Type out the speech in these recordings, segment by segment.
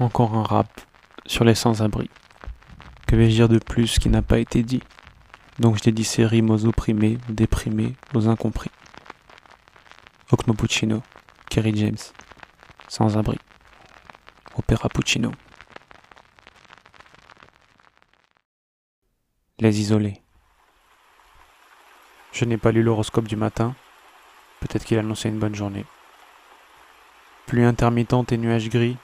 Encore un rap sur les sans-abri. Que vais-je dire de plus qui n'a pas été dit? Donc je dédie ces rimes aux opprimés, aux déprimés, aux incompris. Ocmo Puccino, Kerry James, Sans-abri. Opéra Puccino. Les isolés. Je n'ai pas lu l'horoscope du matin. Peut-être qu'il annonçait une bonne journée. Pluie intermittente et nuages gris,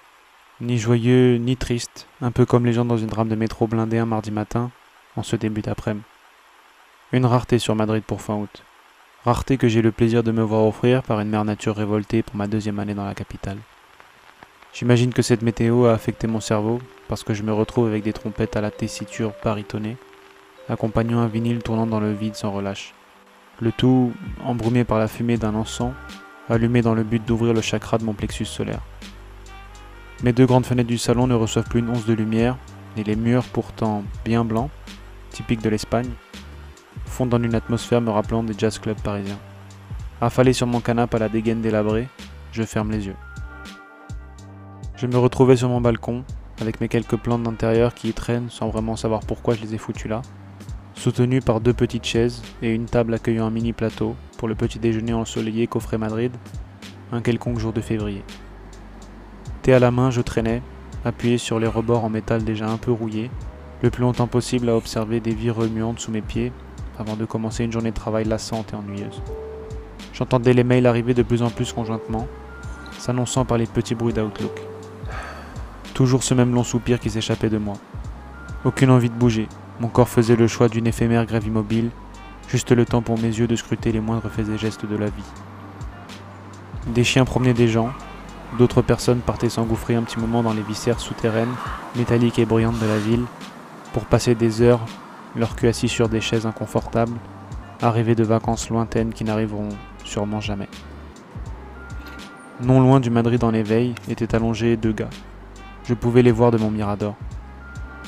ni joyeux ni triste, un peu comme les gens dans une drame de métro blindée un mardi matin, en ce début d'après-midi. Une rareté sur Madrid pour fin août. Rareté que j'ai le plaisir de me voir offrir par une mère nature révoltée pour ma deuxième année dans la capitale. J'imagine que cette météo a affecté mon cerveau, parce que je me retrouve avec des trompettes à la tessiture baritonnée, accompagnant un vinyle tournant dans le vide sans relâche. Le tout embrumé par la fumée d'un encens, allumé dans le but d'ouvrir le chakra de mon plexus solaire. Mes deux grandes fenêtres du salon ne reçoivent plus une once de lumière, et les murs, pourtant bien blancs, typiques de l'Espagne, fondent dans une atmosphère me rappelant des jazz clubs parisiens. Affalé sur mon canapé à la dégaine délabrée, je ferme les yeux. Je me retrouvais sur mon balcon, avec mes quelques plantes d'intérieur qui y traînent sans vraiment savoir pourquoi je les ai foutues là, soutenu par deux petites chaises et une table accueillant un mini plateau pour le petit déjeuner ensoleillé qu'offrait Madrid, un quelconque jour de février à la main, je traînais, appuyé sur les rebords en métal déjà un peu rouillés, le plus longtemps possible à observer des vies remuantes sous mes pieds, avant de commencer une journée de travail lassante et ennuyeuse. J'entendais les mails arriver de plus en plus conjointement, s'annonçant par les petits bruits d'Outlook. Toujours ce même long soupir qui s'échappait de moi. Aucune envie de bouger, mon corps faisait le choix d'une éphémère grève immobile, juste le temps pour mes yeux de scruter les moindres faits et gestes de la vie. Des chiens promenaient des gens, D'autres personnes partaient s'engouffrer un petit moment dans les viscères souterraines, métalliques et bruyantes de la ville, pour passer des heures, leur cul assis sur des chaises inconfortables, à de vacances lointaines qui n'arriveront sûrement jamais. Non loin du Madrid en éveil étaient allongés deux gars. Je pouvais les voir de mon mirador.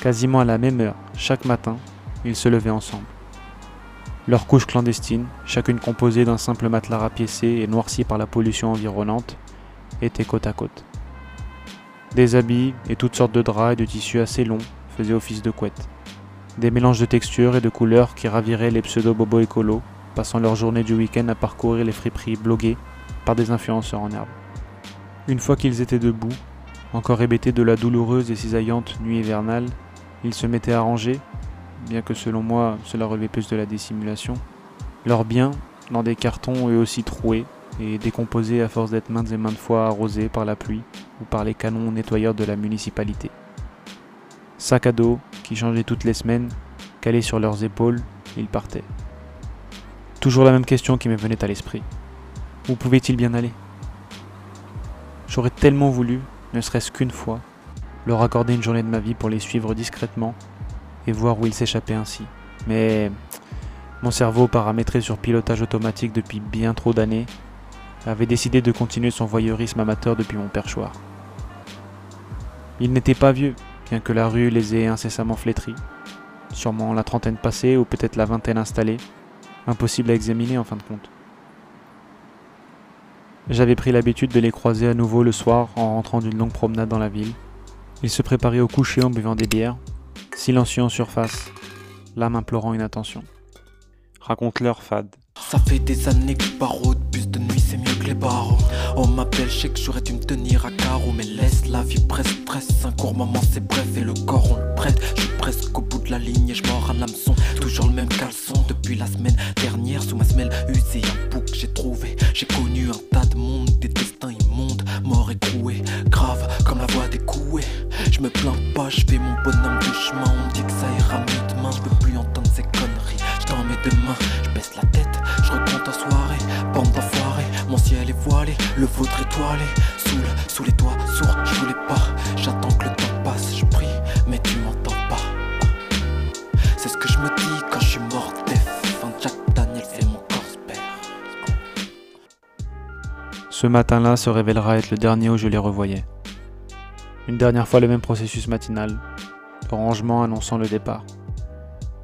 Quasiment à la même heure, chaque matin, ils se levaient ensemble. Leurs couches clandestines, chacune composée d'un simple matelas rapiécé et noirci par la pollution environnante, étaient côte à côte. Des habits et toutes sortes de draps et de tissus assez longs faisaient office de couette. Des mélanges de textures et de couleurs qui raviraient les pseudo-bobos écolos, passant leur journée du week-end à parcourir les friperies bloguées par des influenceurs en herbe. Une fois qu'ils étaient debout, encore hébétés de la douloureuse et cisaillante nuit hivernale, ils se mettaient à ranger, bien que selon moi cela relevait plus de la dissimulation, leurs biens dans des cartons eux aussi troués et décomposés à force d'être maintes et maintes fois arrosés par la pluie ou par les canons nettoyeurs de la municipalité. Sac à dos qui changeaient toutes les semaines, calés sur leurs épaules, ils partaient. Toujours la même question qui me venait à l'esprit. Où pouvait-il bien aller? J'aurais tellement voulu, ne serait-ce qu'une fois, leur accorder une journée de ma vie pour les suivre discrètement et voir où ils s'échappaient ainsi. Mais mon cerveau paramétré sur pilotage automatique depuis bien trop d'années avait décidé de continuer son voyeurisme amateur depuis mon perchoir. Il n'était pas vieux, bien que la rue les ait incessamment flétris. Sûrement la trentaine passée ou peut-être la vingtaine installée. Impossible à examiner en fin de compte. J'avais pris l'habitude de les croiser à nouveau le soir en rentrant d'une longue promenade dans la ville. Ils se préparaient au coucher en buvant des bières, silencieux en surface, l'âme implorant une attention. Raconte-leur, Fad. Ça fait des années que je bus de nuit c'est mieux que les barreaux. On m'appelle, je sais que j'aurais dû me tenir à carreau, mais laisse la vie presse, presse. Un court moment c'est bref et le corps on le prête. Je suis presque au bout de la ligne et je mords à l'hameçon. Toujours le même caleçon depuis la semaine dernière. Sous ma je baisse la tête, je recompte en soirée. Bande d'enfoirés, mon ciel est voilé, le vôtre étoilé. Sous, sous les toits sourds, je voulais pas. J'attends que le temps passe, je prie, mais tu m'entends pas. C'est ce que je me dis quand je suis mort Fin Jack Daniel, c'est mon corps Ce matin-là se révélera être le dernier où je les revoyais. Une dernière fois le même processus matinal, le rangement annonçant le départ.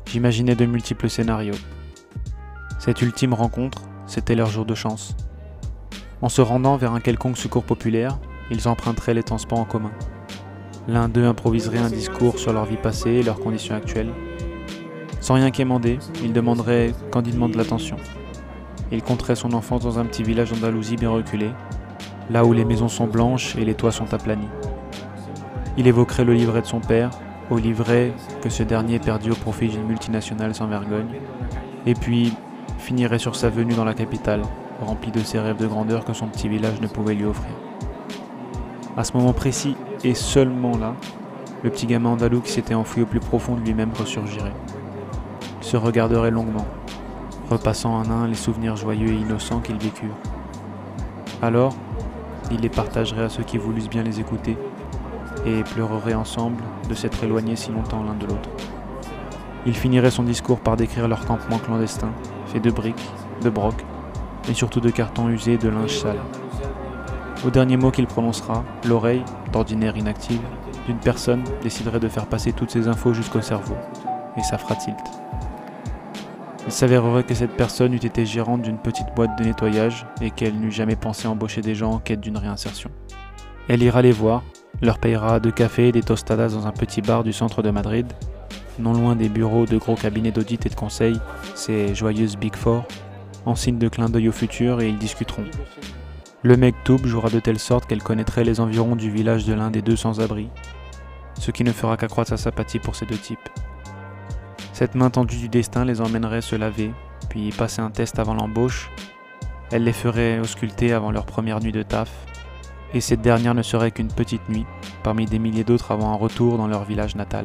J'imaginais de multiples scénarios. Cette ultime rencontre, c'était leur jour de chance. En se rendant vers un quelconque secours populaire, ils emprunteraient les transports en commun. L'un d'eux improviserait un discours sur leur vie passée et leurs conditions actuelles. Sans rien quémander, il demanderait candidement de l'attention. Il compterait son enfance dans un petit village d'Andalousie bien reculé, là où les maisons sont blanches et les toits sont aplanis. Il évoquerait le livret de son père, au livret que ce dernier perdit au profit d'une multinationale sans vergogne, et puis finirait sur sa venue dans la capitale, rempli de ses rêves de grandeur que son petit village ne pouvait lui offrir. À ce moment précis, et seulement là, le petit gamin andalou qui s'était enfoui au plus profond de lui-même ressurgirait. Il se regarderait longuement, repassant à un les souvenirs joyeux et innocents qu'il vécurent. Alors, il les partagerait à ceux qui voulussent bien les écouter, et pleureraient ensemble de s'être éloignés si longtemps l'un de l'autre. Il finirait son discours par décrire leur campement clandestin, de briques, de brocs, et surtout de cartons usés et de linge sale. Au dernier mot qu'il prononcera, l'oreille, d'ordinaire inactive, d'une personne déciderait de faire passer toutes ces infos jusqu'au cerveau, et ça fera tilt. Il s'avérerait que cette personne eût été gérante d'une petite boîte de nettoyage et qu'elle n'eût jamais pensé embaucher des gens en quête d'une réinsertion. Elle ira les voir, leur payera deux cafés et des tostadas dans un petit bar du centre de Madrid, non loin des bureaux de gros cabinets d'audit et de conseil, ces joyeuses Big Four, en signe de clin d'œil au futur et ils discuteront. Le mec Toub jouera de telle sorte qu'elle connaîtrait les environs du village de l'un des deux sans-abri, ce qui ne fera qu'accroître sa sympathie pour ces deux types. Cette main tendue du destin les emmènerait se laver, puis passer un test avant l'embauche. Elle les ferait ausculter avant leur première nuit de taf, et cette dernière ne serait qu'une petite nuit, parmi des milliers d'autres avant un retour dans leur village natal,